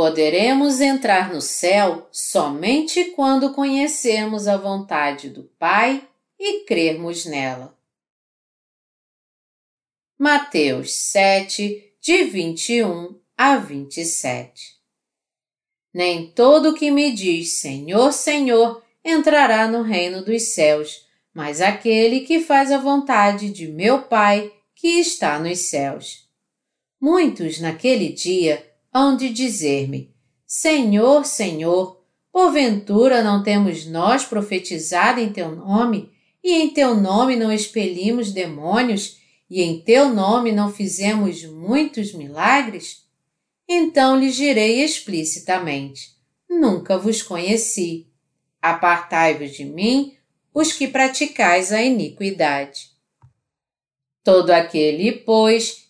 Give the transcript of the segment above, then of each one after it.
Poderemos entrar no céu somente quando conhecermos a vontade do Pai e crermos nela. Mateus 7, de 21 a 27 Nem todo que me diz Senhor, Senhor entrará no reino dos céus, mas aquele que faz a vontade de meu Pai que está nos céus. Muitos naquele dia hão de dizer-me: Senhor, Senhor, porventura não temos nós profetizado em teu nome, e em teu nome não expelimos demônios, e em teu nome não fizemos muitos milagres? Então lhes direi explicitamente: Nunca vos conheci. Apartai-vos de mim, os que praticais a iniquidade. Todo aquele, pois,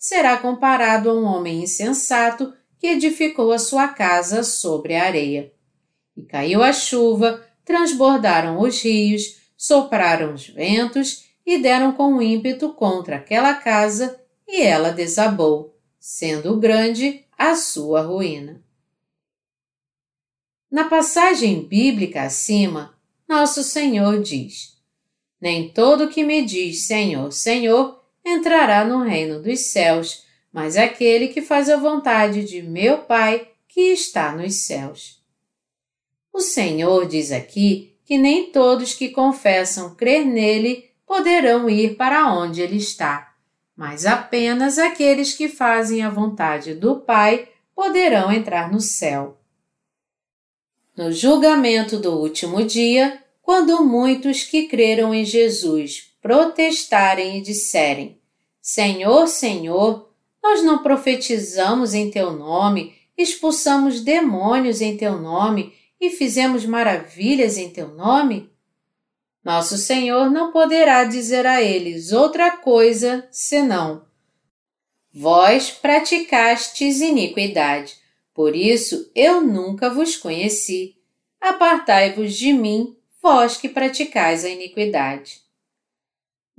será comparado a um homem insensato que edificou a sua casa sobre a areia. E caiu a chuva, transbordaram os rios, sopraram os ventos e deram com ímpeto contra aquela casa, e ela desabou, sendo grande a sua ruína. Na passagem bíblica acima, nosso Senhor diz: Nem todo que me diz Senhor, Senhor entrará no reino dos céus, mas aquele que faz a vontade de meu Pai que está nos céus. O Senhor diz aqui que nem todos que confessam crer nele poderão ir para onde ele está, mas apenas aqueles que fazem a vontade do Pai poderão entrar no céu. No julgamento do último dia, quando muitos que creram em Jesus protestarem e disserem: Senhor, Senhor, nós não profetizamos em teu nome, expulsamos demônios em teu nome e fizemos maravilhas em teu nome? Nosso Senhor não poderá dizer a eles outra coisa senão: Vós praticastes iniquidade, por isso eu nunca vos conheci. Apartai-vos de mim, vós que praticais a iniquidade.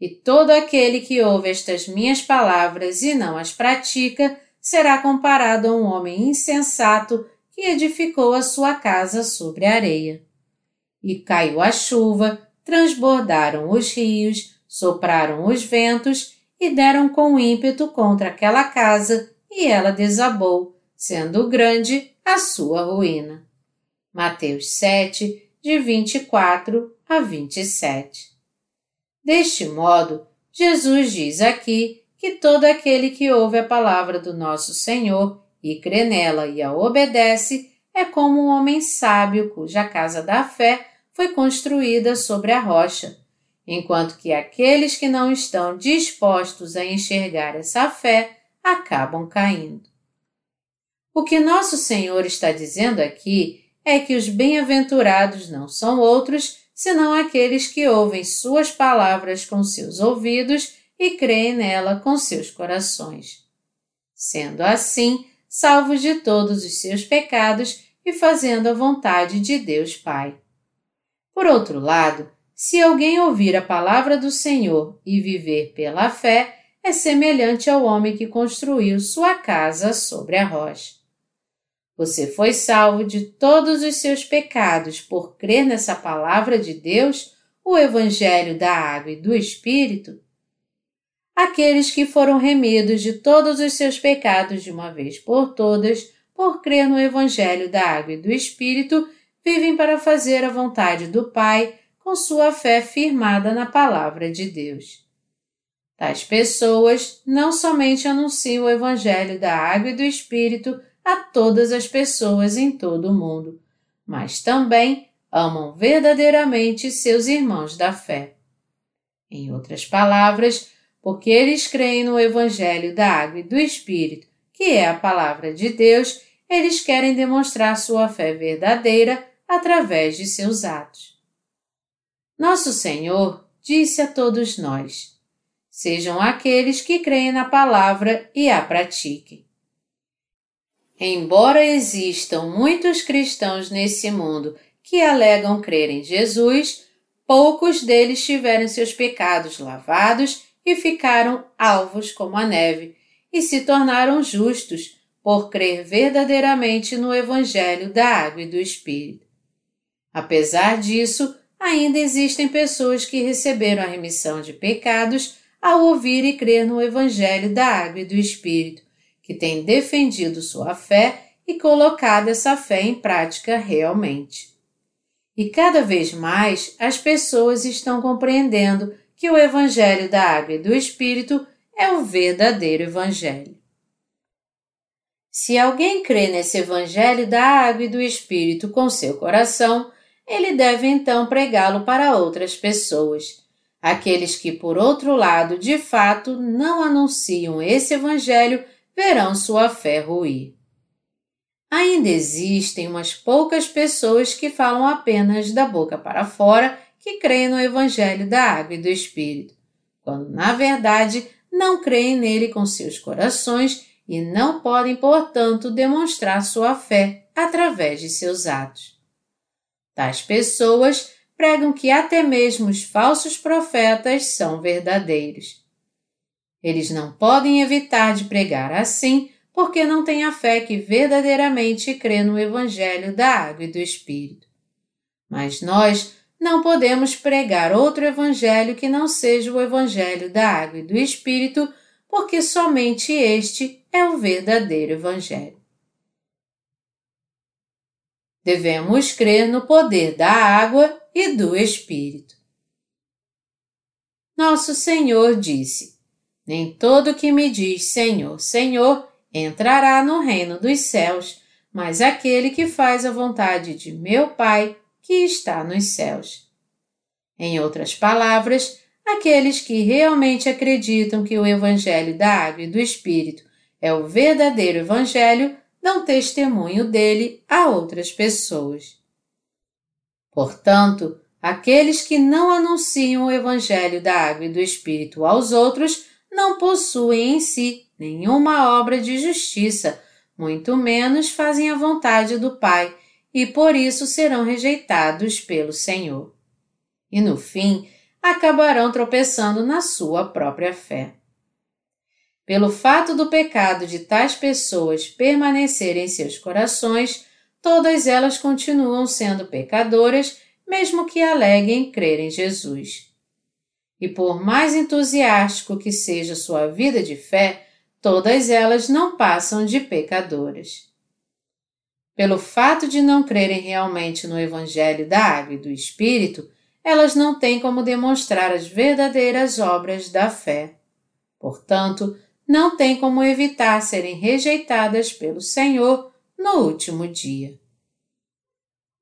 E todo aquele que ouve estas minhas palavras e não as pratica, será comparado a um homem insensato que edificou a sua casa sobre a areia. E caiu a chuva, transbordaram os rios, sopraram os ventos e deram com ímpeto contra aquela casa, e ela desabou, sendo grande a sua ruína. Mateus 7, de 24 a 27. Deste modo, Jesus diz aqui que todo aquele que ouve a palavra do nosso Senhor e crê nela e a obedece é como um homem sábio cuja casa da fé foi construída sobre a rocha, enquanto que aqueles que não estão dispostos a enxergar essa fé acabam caindo. O que nosso Senhor está dizendo aqui é que os bem-aventurados não são outros senão aqueles que ouvem suas palavras com seus ouvidos e creem nela com seus corações. Sendo assim, salvos de todos os seus pecados e fazendo a vontade de Deus Pai. Por outro lado, se alguém ouvir a palavra do Senhor e viver pela fé, é semelhante ao homem que construiu sua casa sobre a rocha. Você foi salvo de todos os seus pecados por crer nessa palavra de Deus, o Evangelho da Água e do Espírito? Aqueles que foram remidos de todos os seus pecados de uma vez por todas, por crer no Evangelho da Água e do Espírito, vivem para fazer a vontade do Pai, com sua fé firmada na palavra de Deus. Tais pessoas não somente anunciam o Evangelho da Água e do Espírito a todas as pessoas em todo o mundo, mas também amam verdadeiramente seus irmãos da fé. Em outras palavras, porque eles creem no Evangelho da Água e do Espírito, que é a palavra de Deus, eles querem demonstrar sua fé verdadeira através de seus atos. Nosso Senhor disse a todos nós: sejam aqueles que creem na palavra e a pratiquem. Embora existam muitos cristãos nesse mundo que alegam crer em Jesus, poucos deles tiveram seus pecados lavados e ficaram alvos como a neve, e se tornaram justos por crer verdadeiramente no Evangelho da Água e do Espírito. Apesar disso, ainda existem pessoas que receberam a remissão de pecados ao ouvir e crer no Evangelho da Água e do Espírito, que têm defendido sua fé e colocado essa fé em prática realmente. E cada vez mais as pessoas estão compreendendo que o Evangelho da Água e do Espírito é o verdadeiro Evangelho. Se alguém crê nesse Evangelho da Água e do Espírito com seu coração, ele deve então pregá-lo para outras pessoas. Aqueles que, por outro lado, de fato não anunciam esse Evangelho verão sua fé ruir. Ainda existem umas poucas pessoas que falam apenas da boca para fora que creem no Evangelho da Água e do Espírito, quando na verdade não creem nele com seus corações e não podem, portanto, demonstrar sua fé através de seus atos. Tais pessoas pregam que até mesmo os falsos profetas são verdadeiros. Eles não podem evitar de pregar assim porque não tem a fé que verdadeiramente crê no Evangelho da Água e do Espírito. Mas nós não podemos pregar outro Evangelho que não seja o Evangelho da Água e do Espírito, porque somente este é o verdadeiro Evangelho. Devemos crer no poder da água e do Espírito. Nosso Senhor disse: Nem todo que me diz Senhor, Senhor entrará no reino dos céus, mas aquele que faz a vontade de meu Pai que está nos céus. Em outras palavras, aqueles que realmente acreditam que o Evangelho da Água e do Espírito é o verdadeiro Evangelho dão testemunho dele a outras pessoas. Portanto, aqueles que não anunciam o Evangelho da Água e do Espírito aos outros não possuem em si nenhuma obra de justiça, muito menos fazem a vontade do Pai, e por isso serão rejeitados pelo Senhor. E no fim, acabarão tropeçando na sua própria fé. Pelo fato do pecado de tais pessoas permanecer em seus corações, todas elas continuam sendo pecadoras, mesmo que aleguem crer em Jesus. E por mais entusiástico que seja sua vida de fé, todas elas não passam de pecadoras. Pelo fato de não crerem realmente no Evangelho da Água e do Espírito, elas não têm como demonstrar as verdadeiras obras da fé. Portanto, não têm como evitar serem rejeitadas pelo Senhor no último dia.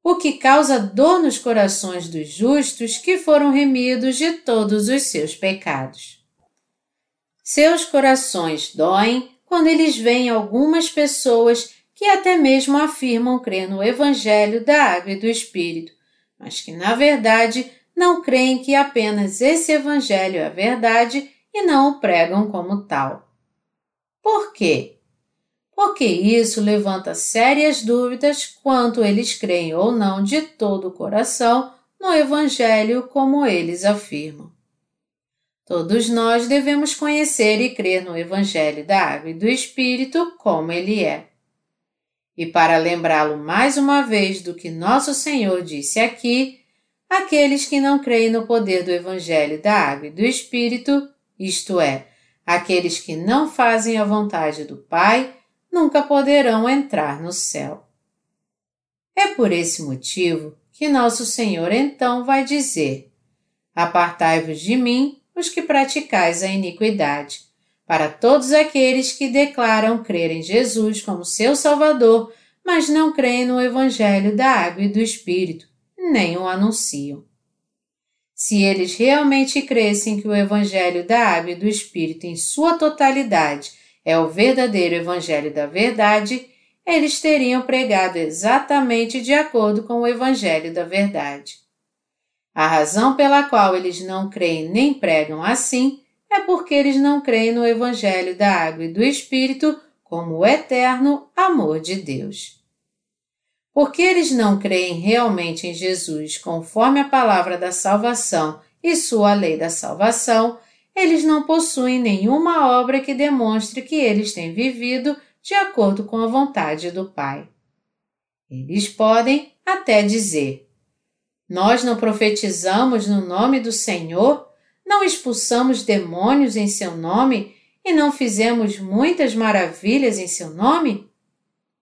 O que causa dor nos corações dos justos que foram remidos de todos os seus pecados. Seus corações doem quando eles veem algumas pessoas que até mesmo afirmam crer no Evangelho da Água e do Espírito, mas que na verdade não creem que apenas esse Evangelho é a verdade e não o pregam como tal. Por quê? Porque isso levanta sérias dúvidas quanto eles creem ou não de todo o coração no Evangelho como eles afirmam. Todos nós devemos conhecer e crer no Evangelho da Água e do Espírito como ele é. E para lembrá-lo mais uma vez do que nosso Senhor disse aqui, aqueles que não creem no poder do Evangelho da Água e do Espírito, isto é, aqueles que não fazem a vontade do Pai, nunca poderão entrar no céu. É por esse motivo que nosso Senhor então vai dizer: Apartai-vos de mim, os que praticais a iniquidade, para todos aqueles que declaram crer em Jesus como seu Salvador, mas não creem no Evangelho da Água e do Espírito, nem o anunciam. Se eles realmente crescem que o Evangelho da Água e do Espírito em sua totalidade é o verdadeiro Evangelho da Verdade, eles teriam pregado exatamente de acordo com o Evangelho da Verdade. A razão pela qual eles não creem nem pregam assim é porque eles não creem no Evangelho da Água e do Espírito como o eterno amor de Deus. Porque eles não creem realmente em Jesus conforme a palavra da salvação e sua lei da salvação, eles não possuem nenhuma obra que demonstre que eles têm vivido de acordo com a vontade do Pai. Eles podem até dizer: Nós não profetizamos no nome do Senhor, não expulsamos demônios em seu nome e não fizemos muitas maravilhas em seu nome?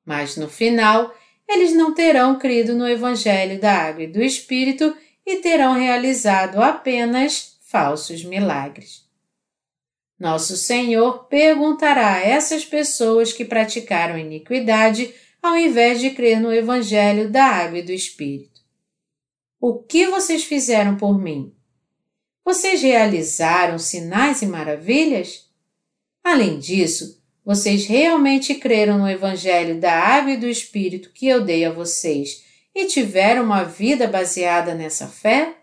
Mas no final, eles não terão crido no Evangelho da Água e do Espírito e terão realizado apenas falsos milagres. Nosso Senhor perguntará a essas pessoas que praticaram iniquidade ao invés de crer no Evangelho da Água e do Espírito: O que vocês fizeram por mim? Vocês realizaram sinais e maravilhas? Além disso, vocês realmente creram no Evangelho da Água e do Espírito que eu dei a vocês e tiveram uma vida baseada nessa fé?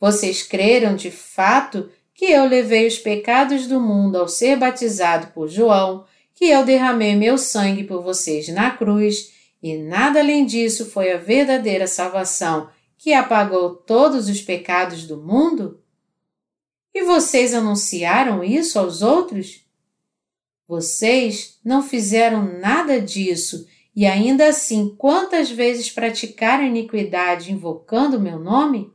Vocês creram de fato que eu levei os pecados do mundo ao ser batizado por João, que eu derramei meu sangue por vocês na cruz, e nada além disso foi a verdadeira salvação que apagou todos os pecados do mundo? E vocês anunciaram isso aos outros? Vocês não fizeram nada disso e ainda assim quantas vezes praticaram iniquidade invocando meu nome?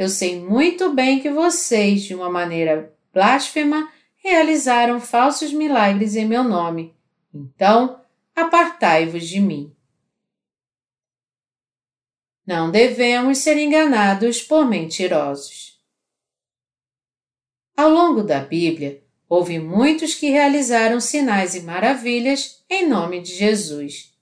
Eu sei muito bem que vocês, de uma maneira blasfema, realizaram falsos milagres em meu nome. Então, apartai-vos de mim. Não devemos ser enganados por mentirosos. Ao longo da Bíblia, Houve muitos que realizaram sinais e maravilhas em nome de Jesus.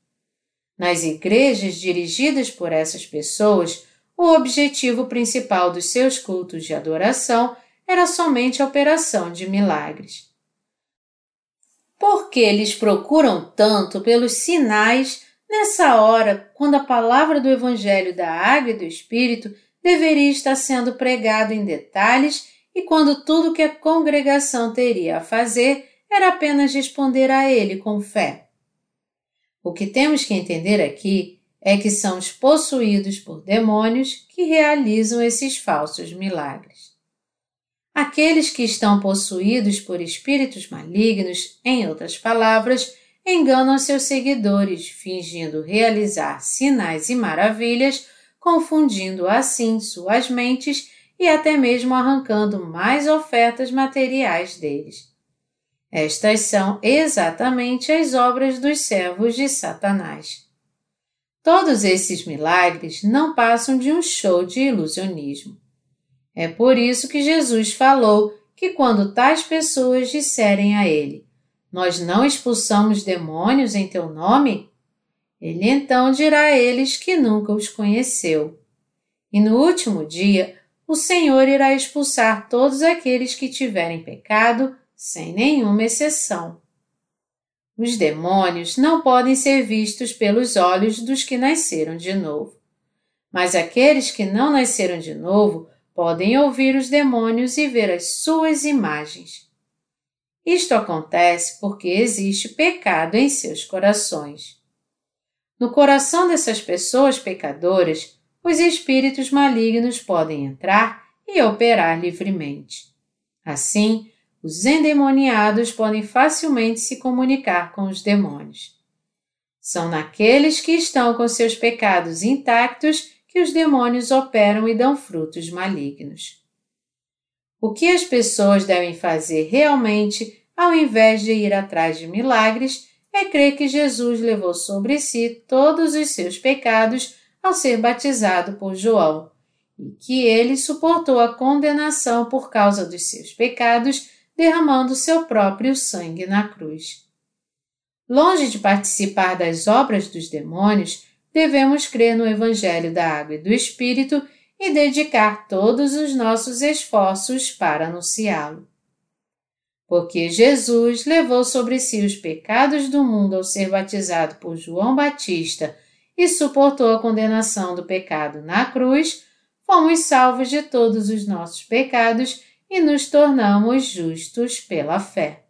Nas igrejas dirigidas por essas pessoas, o objetivo principal dos seus cultos de adoração era somente a operação de milagres. Por que eles procuram tanto pelos sinais nessa hora, quando a palavra do Evangelho da Água e do Espírito deveria estar sendo pregada em detalhes e quando tudo que a congregação teria a fazer era apenas responder a ele com fé. O que temos que entender aqui é que são os possuídos por demônios que realizam esses falsos milagres. Aqueles que estão possuídos por espíritos malignos, em outras palavras, enganam seus seguidores, fingindo realizar sinais e maravilhas, confundindo assim suas mentes e até mesmo arrancando mais ofertas materiais deles. Estas são exatamente as obras dos servos de Satanás. Todos esses milagres não passam de um show de ilusionismo. É por isso que Jesus falou que quando tais pessoas disserem a ele: Nós não expulsamos demônios em teu nome, ele então dirá a eles que nunca os conheceu. E no último dia o Senhor irá expulsar todos aqueles que tiverem pecado, sem nenhuma exceção. Os demônios não podem ser vistos pelos olhos dos que nasceram de novo. Mas aqueles que não nasceram de novo podem ouvir os demônios e ver as suas imagens. Isto acontece porque existe pecado em seus corações. No coração dessas pessoas pecadoras os espíritos malignos podem entrar e operar livremente. Assim, os endemoniados podem facilmente se comunicar com os demônios. São naqueles que estão com seus pecados intactos que os demônios operam e dão frutos malignos. O que as pessoas devem fazer realmente, ao invés de ir atrás de milagres, é crer que Jesus levou sobre si todos os seus pecados ao ser batizado por João, e que ele suportou a condenação por causa dos seus pecados, derramando seu próprio sangue na cruz. Longe de participar das obras dos demônios, devemos crer no Evangelho da Água e do Espírito e dedicar todos os nossos esforços para anunciá-lo. Porque Jesus levou sobre si os pecados do mundo ao ser batizado por João Batista e suportou a condenação do pecado na cruz, fomos salvos de todos os nossos pecados e nos tornamos justos pela fé.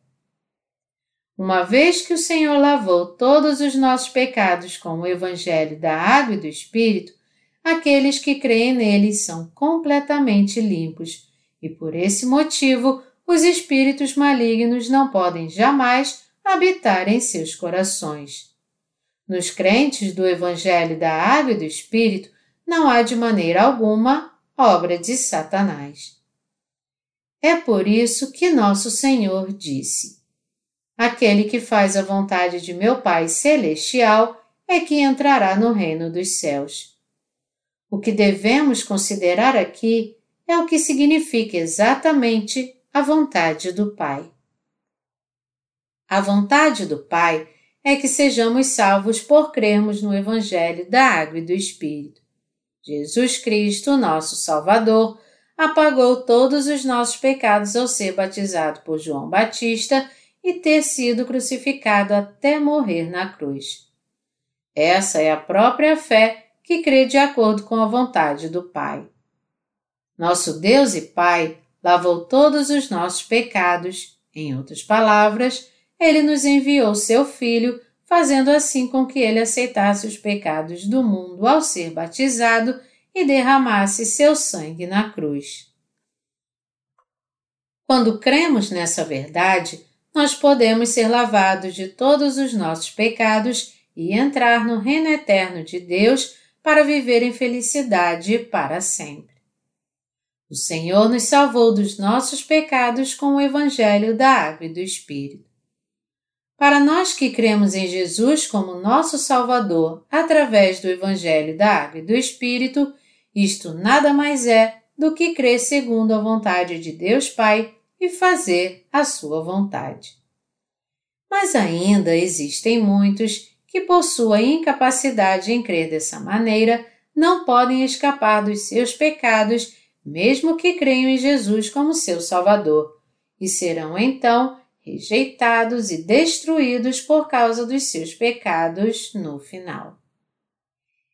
Uma vez que o Senhor lavou todos os nossos pecados com o Evangelho da Água e do Espírito, aqueles que creem nele são completamente limpos, e por esse motivo os espíritos malignos não podem jamais habitar em seus corações. Nos crentes do Evangelho da Água e do Espírito não há de maneira alguma obra de Satanás. É por isso que nosso Senhor disse: Aquele que faz a vontade de meu Pai Celestial é que entrará no reino dos céus. O que devemos considerar aqui é o que significa exatamente a vontade do Pai. A vontade do Pai é que sejamos salvos por crermos no Evangelho da Água e do Espírito. Jesus Cristo, nosso Salvador, apagou todos os nossos pecados ao ser batizado por João Batista e ter sido crucificado até morrer na cruz. Essa é a própria fé que crê de acordo com a vontade do Pai. Nosso Deus e Pai lavou todos os nossos pecados, em outras palavras, ele nos enviou seu Filho, fazendo assim com que ele aceitasse os pecados do mundo ao ser batizado e derramasse seu sangue na cruz. Quando cremos nessa verdade, nós podemos ser lavados de todos os nossos pecados e entrar no reino eterno de Deus para viver em felicidade para sempre. O Senhor nos salvou dos nossos pecados com o Evangelho da Água e do Espírito. Para nós que cremos em Jesus como nosso Salvador através do Evangelho da Água e do Espírito, isto nada mais é do que crer segundo a vontade de Deus Pai e fazer a sua vontade. Mas ainda existem muitos que, por sua incapacidade em crer dessa maneira, não podem escapar dos seus pecados mesmo que creiam em Jesus como seu Salvador, e serão então rejeitados e destruídos por causa dos seus pecados no final.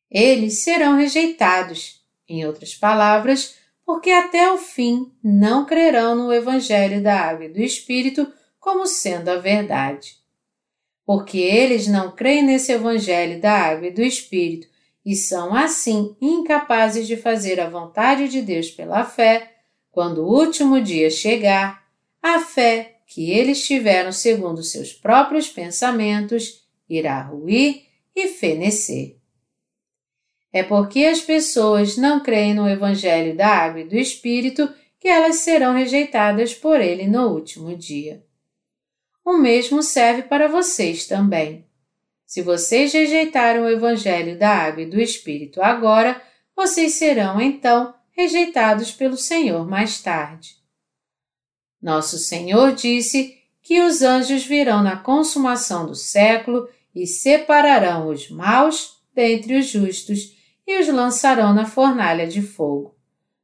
Eles serão rejeitados, em outras palavras, porque até o fim não crerão no Evangelho da Água e do Espírito como sendo a verdade. Porque eles não creem nesse Evangelho da Água e do Espírito e são assim incapazes de fazer a vontade de Deus pela fé, quando o último dia chegar, a fé que eles tiveram segundo seus próprios pensamentos irá ruir e fenecer. É porque as pessoas não creem no Evangelho da Água e do Espírito que elas serão rejeitadas por ele no último dia. O mesmo serve para vocês também. Se vocês rejeitaram o Evangelho da Água e do Espírito agora, vocês serão então rejeitados pelo Senhor mais tarde. Nosso Senhor disse que os anjos virão na consumação do século e separarão os maus dentre os justos e os lançarão na fornalha de fogo.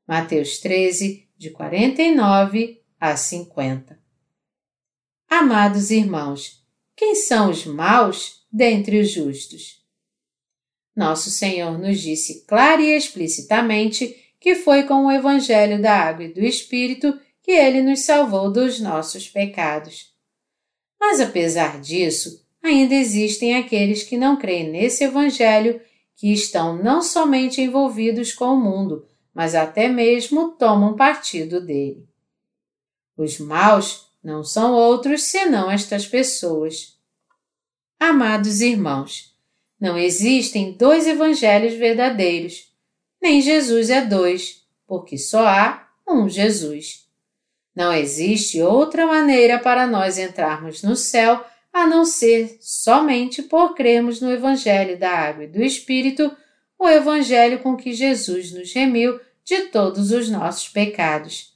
Mateus 13, de 49 a 50. Amados irmãos, quem são os maus dentre os justos. Nosso Senhor nos disse clara e explicitamente que foi com o Evangelho da Água e do Espírito que ele nos salvou dos nossos pecados. Mas apesar disso, ainda existem aqueles que não creem nesse Evangelho, que estão não somente envolvidos com o mundo, mas até mesmo tomam partido dele. Os maus não são outros senão estas pessoas. Amados irmãos, não existem dois evangelhos verdadeiros, nem Jesus é dois, porque só há um Jesus. Não existe outra maneira para nós entrarmos no céu a não ser somente por crermos no Evangelho da Água e do Espírito, o Evangelho com que Jesus nos remiu de todos os nossos pecados.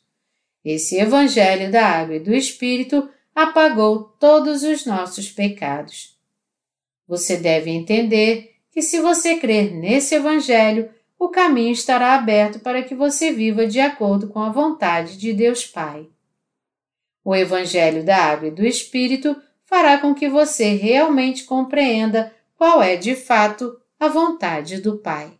Esse Evangelho da Água e do Espírito apagou todos os nossos pecados. Você deve entender que, se você crer nesse Evangelho, o caminho estará aberto para que você viva de acordo com a vontade de Deus Pai. O Evangelho da Água e do Espírito fará com que você realmente compreenda qual é de fato a vontade do Pai.